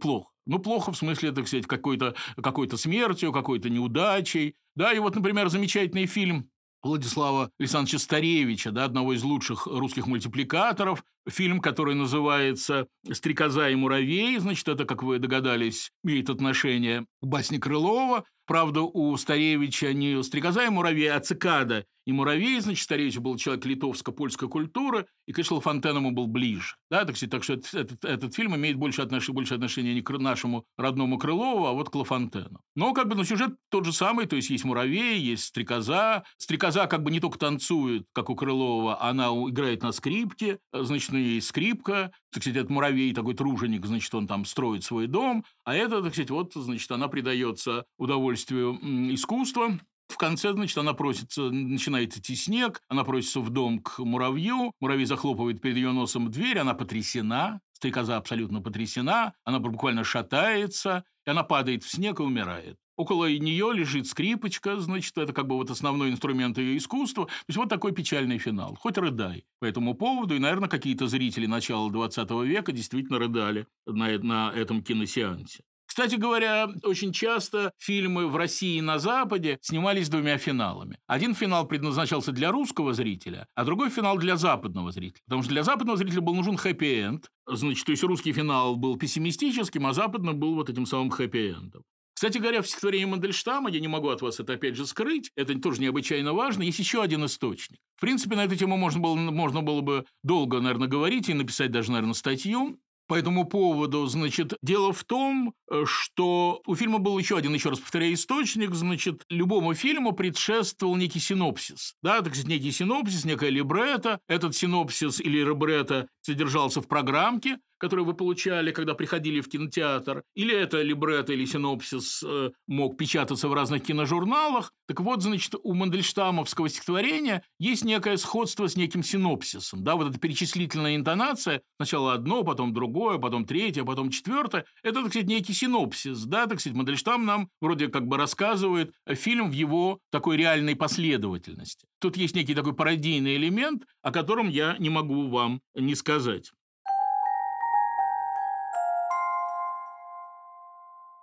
плохо. Ну, плохо в смысле, так сказать, какой-то какой смертью, какой-то неудачей. Да, и вот, например, замечательный фильм Владислава Александровича Старевича, да, одного из лучших русских мультипликаторов. Фильм, который называется «Стрекоза и муравей». Значит, это, как вы догадались, имеет отношение к басне Крылова. Правда, у Старевича не «Стрекоза и муравей», а «Цикада и муравей». Значит, Старевич был человек литовско-польской культуры, и, конечно, Лафонтен ему был ближе. Да, так, так что этот, этот, этот фильм имеет больше, отнош... больше отношения не к нашему родному Крылову, а вот к Лафонтену. Но как бы ну, сюжет тот же самый, то есть есть муравей, есть стрекоза. Стрекоза как бы не только танцует, как у Крылова, она играет на скрипке, значит, есть скрипка, так сказать, этот муравей такой труженик, значит, он там строит свой дом, а это, так сказать, вот, значит, она придается удовольствию искусства, в конце, значит, она просится, начинает идти снег, она просится в дом к муравью, муравей захлопывает перед ее носом дверь, она потрясена, стрекоза абсолютно потрясена, она буквально шатается, и она падает в снег и умирает. Около нее лежит скрипочка, значит, это как бы вот основной инструмент ее искусства. То есть вот такой печальный финал. Хоть рыдай по этому поводу. И, наверное, какие-то зрители начала 20 века действительно рыдали на, на этом киносеансе. Кстати говоря, очень часто фильмы в России и на Западе снимались двумя финалами. Один финал предназначался для русского зрителя, а другой финал для западного зрителя. Потому что для западного зрителя был нужен хэппи-энд. Значит, то есть русский финал был пессимистическим, а западный был вот этим самым хэппи-эндом. Кстати говоря, в стихотворении Мандельштама, я не могу от вас это опять же скрыть, это тоже необычайно важно, есть еще один источник. В принципе, на эту тему можно было, можно было бы долго, наверное, говорить и написать даже, наверное, статью. По этому поводу, значит, дело в том, э, что у фильма был еще один, еще раз повторяю, источник, значит, любому фильму предшествовал некий синопсис, да, так сказать, некий синопсис, некая либретто. Этот синопсис или либретто содержался в программке, которую вы получали, когда приходили в кинотеатр, или это либретто или синопсис э, мог печататься в разных киножурналах. Так вот, значит, у Мандельштамовского стихотворения есть некое сходство с неким синопсисом. Да, вот эта перечислительная интонация, сначала одно, потом другое, потом третье, потом четвертое. Это, так сказать, некий синопсис. Да, так сказать, Мандельштам нам вроде как бы рассказывает фильм в его такой реальной последовательности. Тут есть некий такой пародийный элемент, о котором я не могу вам не сказать.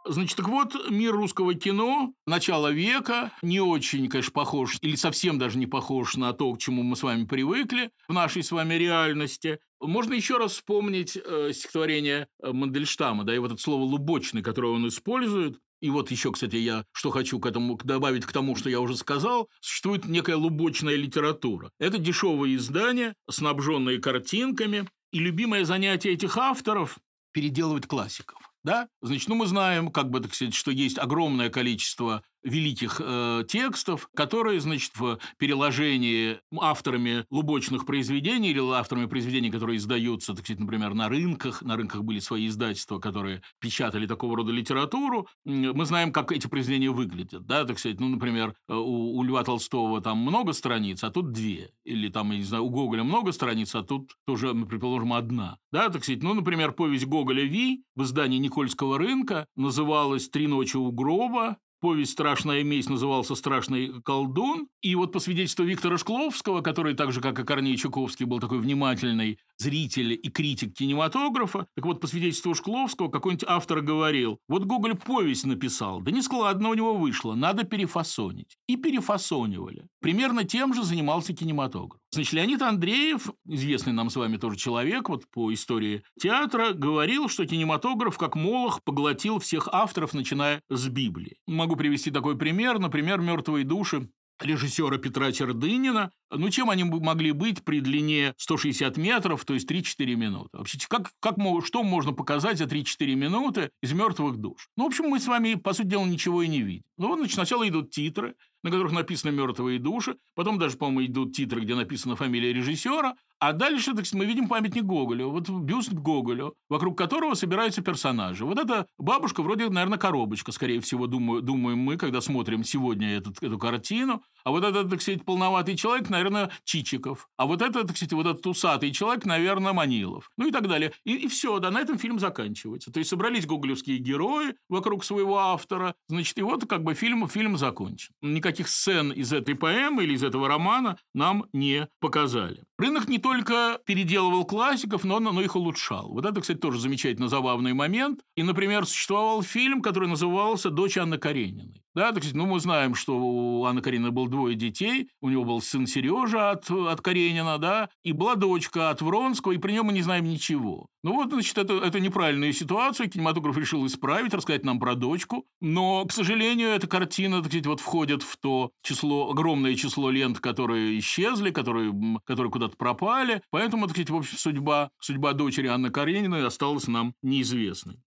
Значит, так вот, мир русского кино начала века не очень, конечно, похож, или совсем даже не похож на то, к чему мы с вами привыкли в нашей с вами реальности. Можно еще раз вспомнить э, стихотворение э, Мандельштама, да, и вот это слово «лубочный», которое он использует. И вот еще, кстати, я что хочу к этому добавить к тому, что я уже сказал, существует некая лубочная литература. Это дешевые издания, снабженные картинками, и любимое занятие этих авторов – переделывать классиков. Да? Значит, ну мы знаем, как бы так сказать, что есть огромное количество великих э, текстов, которые, значит, в переложении авторами лубочных произведений или авторами произведений, которые издаются, так сказать, например, на рынках, на рынках были свои издательства, которые печатали такого рода литературу, мы знаем, как эти произведения выглядят, да, так сказать, ну, например, э, у, у Льва Толстого там много страниц, а тут две, или там, я не знаю, у Гоголя много страниц, а тут тоже, предположим, одна, да, так сказать, ну, например, повесть Гоголя «Ви» в издании Никольского рынка называлась «Три ночи у гроба», повесть «Страшная месть» назывался «Страшный колдун». И вот по свидетельству Виктора Шкловского, который так же, как и Корней Чуковский, был такой внимательный зритель и критик кинематографа, так вот по свидетельству Шкловского какой-нибудь автор говорил, вот Гоголь повесть написал, да не складно у него вышло, надо перефасонить. И перефасонивали. Примерно тем же занимался кинематограф. Значит, Леонид Андреев, известный нам с вами тоже человек вот по истории театра, говорил, что кинематограф как молох поглотил всех авторов, начиная с Библии. Могу привести такой пример. Например, «Мертвые души» режиссера Петра Чердынина. Ну, чем они могли быть при длине 160 метров, то есть 3-4 минуты? Вообще, как, как, что можно показать за 3-4 минуты из «Мертвых душ»? Ну, в общем, мы с вами, по сути дела, ничего и не видим. Ну, значит, сначала идут титры, на которых написано «Мертвые души». Потом даже, по-моему, идут титры, где написана фамилия режиссера. А дальше так, мы видим памятник Гоголю, вот бюст Гоголю, вокруг которого собираются персонажи. Вот эта бабушка вроде, наверное, коробочка, скорее всего, думаю, думаем мы, когда смотрим сегодня этот, эту картину. А вот этот, так сказать, полноватый человек, наверное, Чичиков. А вот этот, так сказать, вот этот усатый человек, наверное, Манилов. Ну и так далее. И, и все, да, на этом фильм заканчивается. То есть собрались гоголевские герои вокруг своего автора, значит, и вот как бы фильм, фильм закончен. Никаких сцен из этой поэмы или из этого романа нам не показали. Рынок не только переделывал классиков, но, но их улучшал. Вот это, кстати, тоже замечательно забавный момент. И, например, существовал фильм, который назывался «Дочь Анны Карениной». Да, так сказать, ну, мы знаем, что у Анны Карениной было двое детей, у него был сын Сережа от, от Каренина, да, и была дочка от Вронского, и при нем мы не знаем ничего. Ну вот, значит, это, это неправильная ситуация, кинематограф решил исправить, рассказать нам про дочку, но, к сожалению, эта картина, так сказать, вот входит в то число, огромное число лент, которые исчезли, которые, которые куда-то пропали, поэтому, так сказать, в общем, судьба, судьба дочери Анны Карениной осталась нам неизвестной.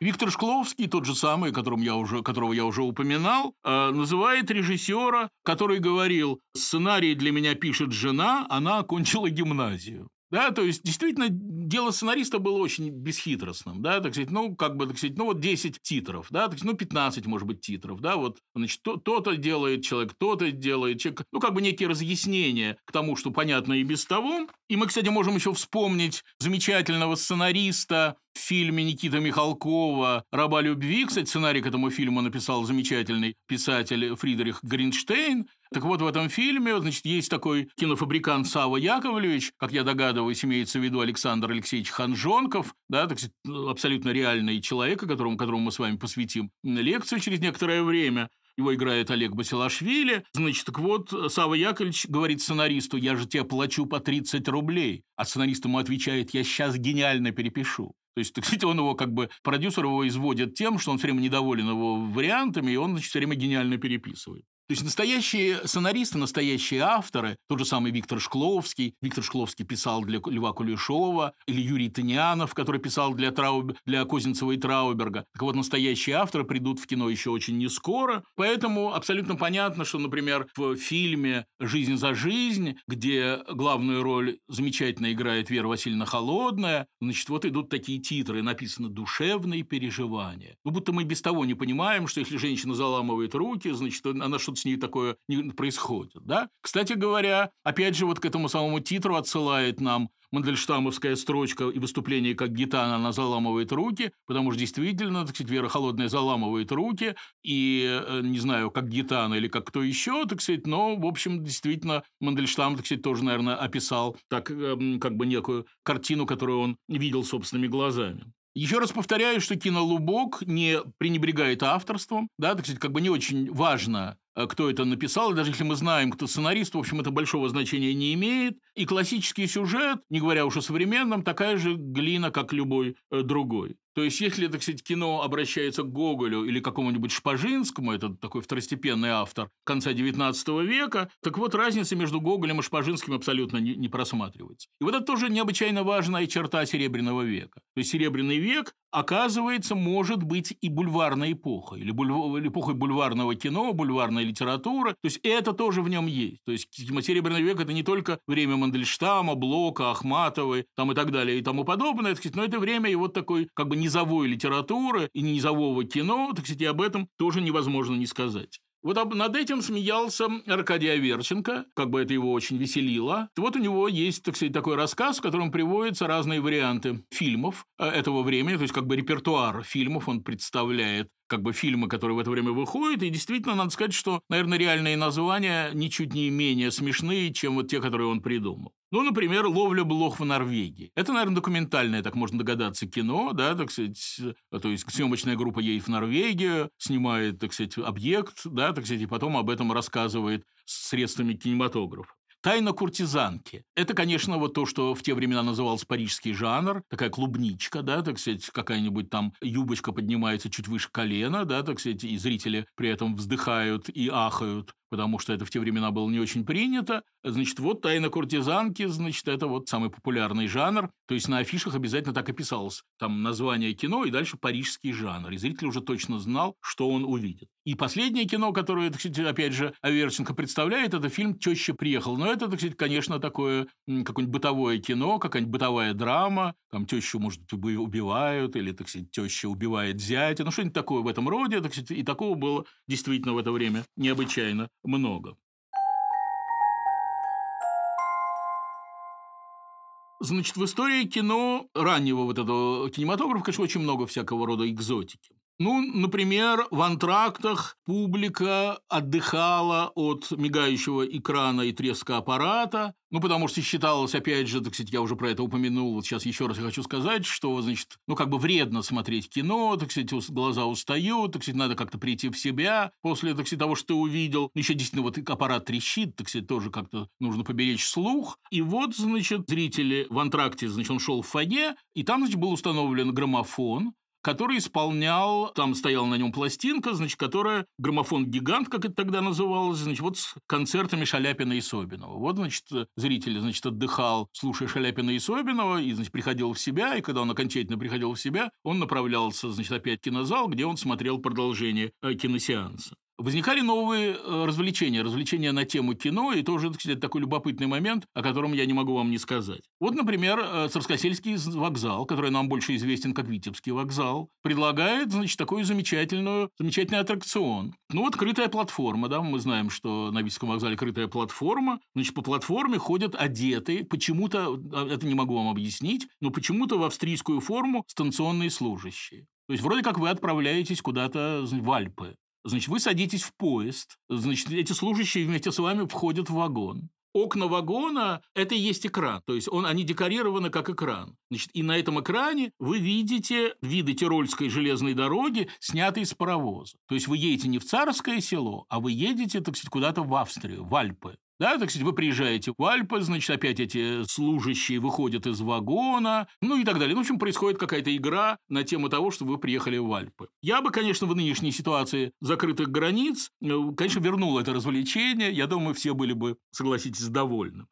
Виктор Шкловский, тот же самый, которым я уже, которого я уже упоминал, э, называет режиссера, который говорил, сценарий для меня пишет жена, она окончила гимназию. Да, то есть, действительно, дело сценариста было очень бесхитростным, да, так сказать, ну, как бы, так сказать, ну, вот 10 титров, да, так сказать, ну, 15, может быть, титров, да, вот, значит, то-то делает человек, то-то делает человек, ну, как бы некие разъяснения к тому, что понятно и без того. И мы, кстати, можем еще вспомнить замечательного сценариста в фильме Никита Михалкова «Раба любви». Кстати, сценарий к этому фильму написал замечательный писатель Фридрих Гринштейн. Так вот, в этом фильме, значит, есть такой кинофабрикант Сава Яковлевич, как я догадываюсь, имеется в виду Александр Алексеевич Ханжонков, да, так сказать, абсолютно реальный человек, которому, которому мы с вами посвятим лекцию через некоторое время. Его играет Олег Басилашвили. Значит, так вот, Сава Яковлевич говорит сценаристу, я же тебе плачу по 30 рублей. А сценарист ему отвечает, я сейчас гениально перепишу. То есть, *laughs* так сказать, он его как бы, продюсер его изводит тем, что он все время недоволен его вариантами, и он, значит, все время гениально переписывает. То есть настоящие сценаристы, настоящие авторы, тот же самый Виктор Шкловский, Виктор Шкловский писал для Льва Кулешова, или Юрий Таньянов, который писал для, Трауб... для Козинцева и Трауберга. Так вот, настоящие авторы придут в кино еще очень не скоро, поэтому абсолютно понятно, что, например, в фильме «Жизнь за жизнь», где главную роль замечательно играет Вера Васильевна Холодная, значит, вот идут такие титры, написано «Душевные переживания». Ну, будто мы без того не понимаем, что если женщина заламывает руки, значит, она что-то с ней такое не происходит. Да? Кстати говоря, опять же, вот к этому самому титру отсылает нам Мандельштамовская строчка и выступление как гитана, она заламывает руки, потому что действительно, так сказать, Вера Холодная заламывает руки, и э, не знаю, как гитана или как кто еще, так сказать, но, в общем, действительно, Мандельштам, так сказать, тоже, наверное, описал так эм, как бы некую картину, которую он видел собственными глазами. Еще раз повторяю, что кино «Лубок» не пренебрегает авторством, да, так сказать, как бы не очень важно, кто это написал, и даже если мы знаем, кто сценарист, в общем, это большого значения не имеет. И классический сюжет, не говоря уж о современном, такая же глина, как любой э, другой. То есть, если, так сказать, кино обращается к Гоголю или какому-нибудь Шпажинскому, это такой второстепенный автор конца XIX века, так вот разница между Гоголем и Шпажинским абсолютно не, не просматривается. И вот это тоже необычайно важная черта Серебряного века. То есть, Серебряный век, оказывается, может быть и бульварной эпохой, или, буль... или эпохой бульварного кино, бульварной литературы. То есть, это тоже в нем есть. То есть, Серебряный век – это не только время Мандельштама, Блока, Ахматовой там, и так далее и тому подобное, но это время и вот такой как бы низовой литературы и низового кино, так сказать, и об этом тоже невозможно не сказать. Вот над этим смеялся Аркадий Аверченко, как бы это его очень веселило. Вот у него есть, так сказать, такой рассказ, в котором приводятся разные варианты фильмов э, этого времени, то есть как бы репертуар фильмов он представляет как бы фильмы, которые в это время выходят, и действительно, надо сказать, что, наверное, реальные названия ничуть не менее смешные, чем вот те, которые он придумал. Ну, например, «Ловля блох в Норвегии». Это, наверное, документальное, так можно догадаться, кино, да, так сказать, то есть съемочная группа едет в Норвегию, снимает, так сказать, объект, да, так сказать, и потом об этом рассказывает средствами кинематографа. Тайна куртизанки. Это, конечно, вот то, что в те времена назывался парижский жанр, такая клубничка, да, так сказать, какая-нибудь там юбочка поднимается чуть выше колена, да, так сказать, и зрители при этом вздыхают и ахают потому что это в те времена было не очень принято. Значит, вот «Тайна куртизанки», значит, это вот самый популярный жанр. То есть на афишах обязательно так и писалось. Там название кино и дальше парижский жанр. И зритель уже точно знал, что он увидит. И последнее кино, которое, так сказать, опять же, Аверченко представляет, это фильм «Теща приехал». Но это, так сказать, конечно, такое какое-нибудь бытовое кино, какая-нибудь бытовая драма. Там тещу, может быть, убивают, или, так сказать, теща убивает зятя. Ну, что-нибудь такое в этом роде. Так сказать, и такого было действительно в это время необычайно много. Значит, в истории кино, раннего вот этого кинематографа, конечно, очень много всякого рода экзотики. Ну, например, в антрактах публика отдыхала от мигающего экрана и треска аппарата, ну, потому что считалось, опять же, так сказать, я уже про это упомянул, вот сейчас еще раз я хочу сказать, что, значит, ну, как бы вредно смотреть кино, так сказать, глаза устают, так сказать, надо как-то прийти в себя после, так сказать, того, что ты увидел. Еще действительно вот аппарат трещит, так сказать, тоже как-то нужно поберечь слух. И вот, значит, зрители в антракте, значит, он шел в фойе, и там, значит, был установлен граммофон, который исполнял, там стояла на нем пластинка, значит, которая граммофон-гигант, как это тогда называлось, значит, вот с концертами Шаляпина и Собинова. Вот, значит, зритель, значит, отдыхал, слушая Шаляпина и Собинова, и, значит, приходил в себя, и когда он окончательно приходил в себя, он направлялся, значит, опять в кинозал, где он смотрел продолжение э, киносеанса. Возникали новые э, развлечения, развлечения на тему кино, и тоже, кстати, такой любопытный момент, о котором я не могу вам не сказать. Вот, например, э, Царскосельский вокзал, который нам больше известен как Витебский вокзал, предлагает, значит, такой замечательную, замечательный аттракцион. Ну, вот крытая платформа, да, мы знаем, что на Витебском вокзале крытая платформа, значит, по платформе ходят одетые, почему-то, а, это не могу вам объяснить, но почему-то в австрийскую форму станционные служащие. То есть вроде как вы отправляетесь куда-то в Альпы. Значит, вы садитесь в поезд, значит, эти служащие вместе с вами входят в вагон. Окна вагона – это и есть экран, то есть он, они декорированы как экран. Значит, и на этом экране вы видите виды Тирольской железной дороги, снятые с паровоза. То есть вы едете не в царское село, а вы едете, так сказать, куда-то в Австрию, в Альпы. Да, так сказать, вы приезжаете в Альпы, значит, опять эти служащие выходят из вагона, ну и так далее. Ну, в общем, происходит какая-то игра на тему того, что вы приехали в Альпы. Я бы, конечно, в нынешней ситуации закрытых границ, э, конечно, вернул это развлечение. Я думаю, все были бы, согласитесь, довольны.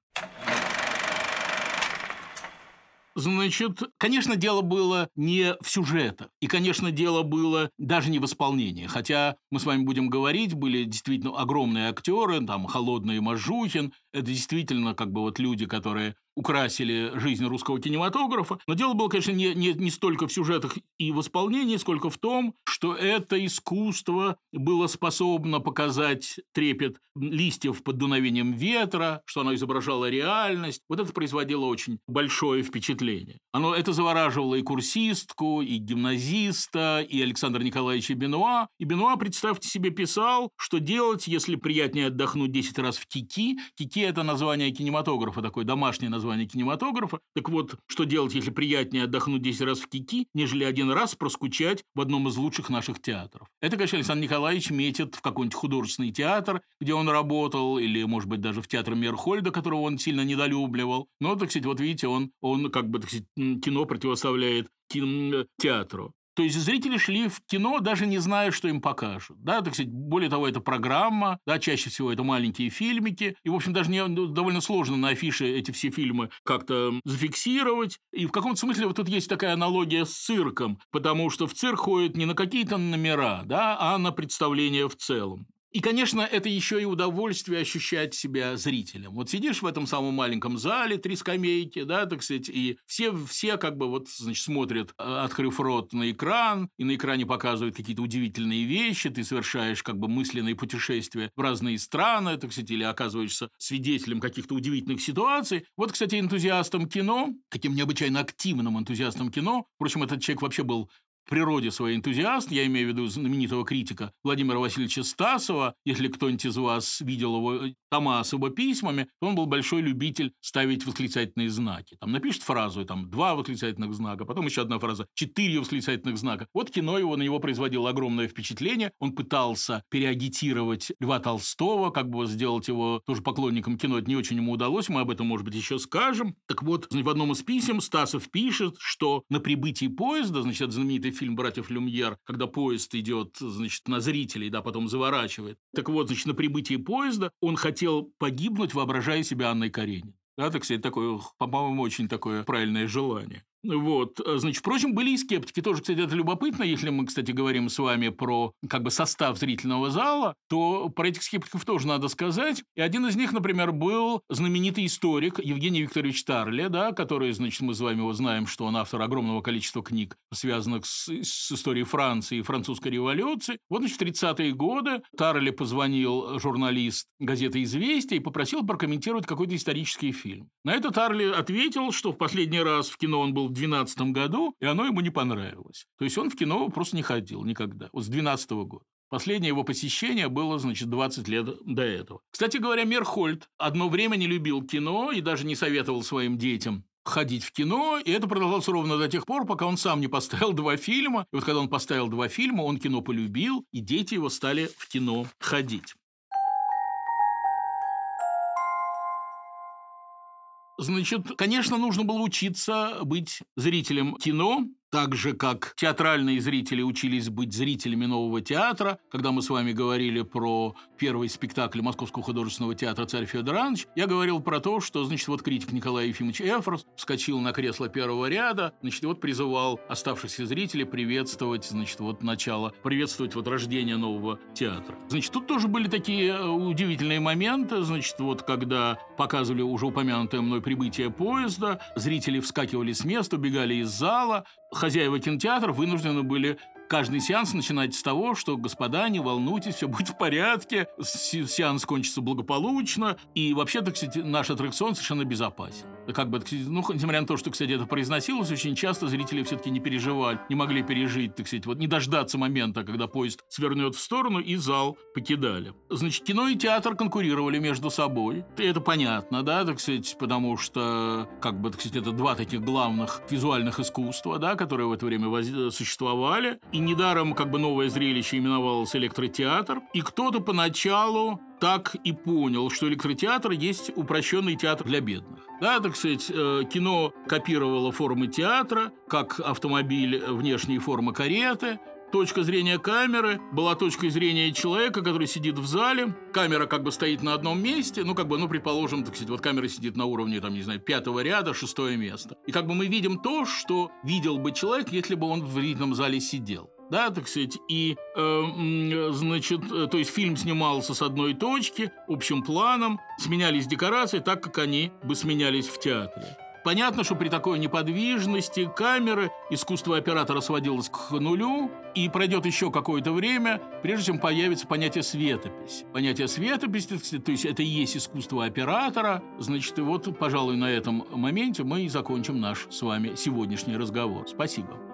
Значит, конечно, дело было не в сюжетах. И, конечно, дело было даже не в исполнении. Хотя мы с вами будем говорить, были действительно огромные актеры, там, Холодный Мажухин. Это действительно как бы вот люди, которые украсили жизнь русского кинематографа. Но дело было, конечно, не, не, не столько в сюжетах и в исполнении, сколько в том, что это искусство было способно показать трепет листьев под дуновением ветра, что оно изображало реальность. Вот это производило очень большое впечатление. Оно это завораживало и курсистку, и гимназиста, и Александра Николаевича Бенуа. И Бенуа, представьте себе, писал, что делать, если приятнее отдохнуть 10 раз в Кики. Кики – это название кинематографа, такое домашнее название название кинематографа. Так вот, что делать, если приятнее отдохнуть 10 раз в Кики, нежели один раз проскучать в одном из лучших наших театров? Это, конечно, Александр Николаевич метит в какой-нибудь художественный театр, где он работал, или, может быть, даже в театр Мерхольда, которого он сильно недолюбливал. Но, так сказать, вот видите, он, он как бы, так сказать, кино противоставляет кинотеатру. То есть зрители шли в кино, даже не зная, что им покажут. Да, так сказать, более того, это программа, да, чаще всего это маленькие фильмики. И, в общем, даже не, ну, довольно сложно на афише эти все фильмы как-то зафиксировать. И в каком-то смысле вот тут есть такая аналогия с цирком, потому что в цирк ходят не на какие-то номера, да, а на представление в целом. И, конечно, это еще и удовольствие ощущать себя зрителем. Вот сидишь в этом самом маленьком зале, три скамейки, да, так сказать, и все, все как бы вот, значит, смотрят, э, открыв рот на экран, и на экране показывают какие-то удивительные вещи, ты совершаешь как бы мысленные путешествия в разные страны, так сказать, или оказываешься свидетелем каких-то удивительных ситуаций. Вот, кстати, энтузиастом кино, таким необычайно активным энтузиастом кино, впрочем, этот человек вообще был природе своей энтузиаст, я имею в виду знаменитого критика Владимира Васильевича Стасова, если кто-нибудь из вас видел его тома с его письмами, он был большой любитель ставить восклицательные знаки. Там напишет фразу, там два восклицательных знака, потом еще одна фраза, четыре восклицательных знака. Вот кино его на него производило огромное впечатление. Он пытался переагитировать Льва Толстого, как бы сделать его тоже поклонником кино. Это не очень ему удалось, мы об этом, может быть, еще скажем. Так вот, в одном из писем Стасов пишет, что на прибытии поезда, значит, это знаменитый фильм «Братьев Люмьер», когда поезд идет, значит, на зрителей, да, потом заворачивает. Так вот, значит, на прибытии поезда он хотел погибнуть, воображая себя Анной Карениной. Да, так сказать, такое, по-моему, очень такое правильное желание. Вот, э, значит, впрочем, были и скептики. Тоже, кстати, это любопытно. Если мы, кстати, говорим с вами про как бы состав зрительного зала, то про этих скептиков тоже надо сказать. И один из них, например, был знаменитый историк Евгений Викторович Тарле, да, который, значит, мы с вами его знаем, что он автор огромного количества книг, связанных с, с историей Франции и французской революции. Вот, значит, в 30-е годы Тарле позвонил журналист газеты «Известия» и попросил прокомментировать какой-то исторический фильм. На это Тарле ответил, что в последний раз в кино он был 2012 году, и оно ему не понравилось. То есть он в кино просто не ходил никогда, вот с 2012 года. Последнее его посещение было, значит, 20 лет до этого. Кстати говоря, Мерхольд одно время не любил кино и даже не советовал своим детям ходить в кино, и это продолжалось ровно до тех пор, пока он сам не поставил два фильма. И вот когда он поставил два фильма, он кино полюбил, и дети его стали в кино ходить. Значит, конечно, нужно было учиться быть зрителем кино, так же, как театральные зрители учились быть зрителями нового театра, когда мы с вами говорили про первый спектакль Московского художественного театра «Царь Федор Иванович», я говорил про то, что, значит, вот критик Николай Ефимович Эфрос вскочил на кресло первого ряда, значит, вот призывал оставшихся зрителей приветствовать, значит, вот начало, приветствовать вот рождение нового театра. Значит, тут тоже были такие э, удивительные моменты, значит, вот когда показывали уже упомянутое мной прибытие поезда, зрители вскакивали с места, убегали из зала, хозяева кинотеатра вынуждены были каждый сеанс начинать с того, что «Господа, не волнуйтесь, все будет в порядке, сеанс кончится благополучно, и вообще, так сказать, наш аттракцион совершенно безопасен». Как бы, ну, несмотря на то, что, кстати, это произносилось, очень часто зрители все-таки не переживали, не могли пережить, так сказать, вот не дождаться момента, когда поезд свернет в сторону, и зал покидали. Значит, кино и театр конкурировали между собой. И это понятно, да, так сказать, потому что, как бы, так сказать, это два таких главных визуальных искусства, да, которые в это время существовали. И недаром как бы новое зрелище именовалось электротеатр. И кто-то поначалу так и понял, что электротеатр есть упрощенный театр для бедных. Да, так сказать, э, кино копировало формы театра, как автомобиль внешние формы кареты, Точка зрения камеры была точкой зрения человека, который сидит в зале. Камера как бы стоит на одном месте. Ну, как бы, ну, предположим, так сказать, вот камера сидит на уровне, там, не знаю, пятого ряда, шестое место. И как бы мы видим то, что видел бы человек, если бы он в зрительном зале сидел да, так сказать, и, э, значит, э, то есть фильм снимался с одной точки, общим планом, сменялись декорации так, как они бы сменялись в театре. Понятно, что при такой неподвижности камеры искусство оператора сводилось к нулю, и пройдет еще какое-то время, прежде чем появится понятие светопись. Понятие светописи, то есть это и есть искусство оператора. Значит, и вот, пожалуй, на этом моменте мы и закончим наш с вами сегодняшний разговор. Спасибо.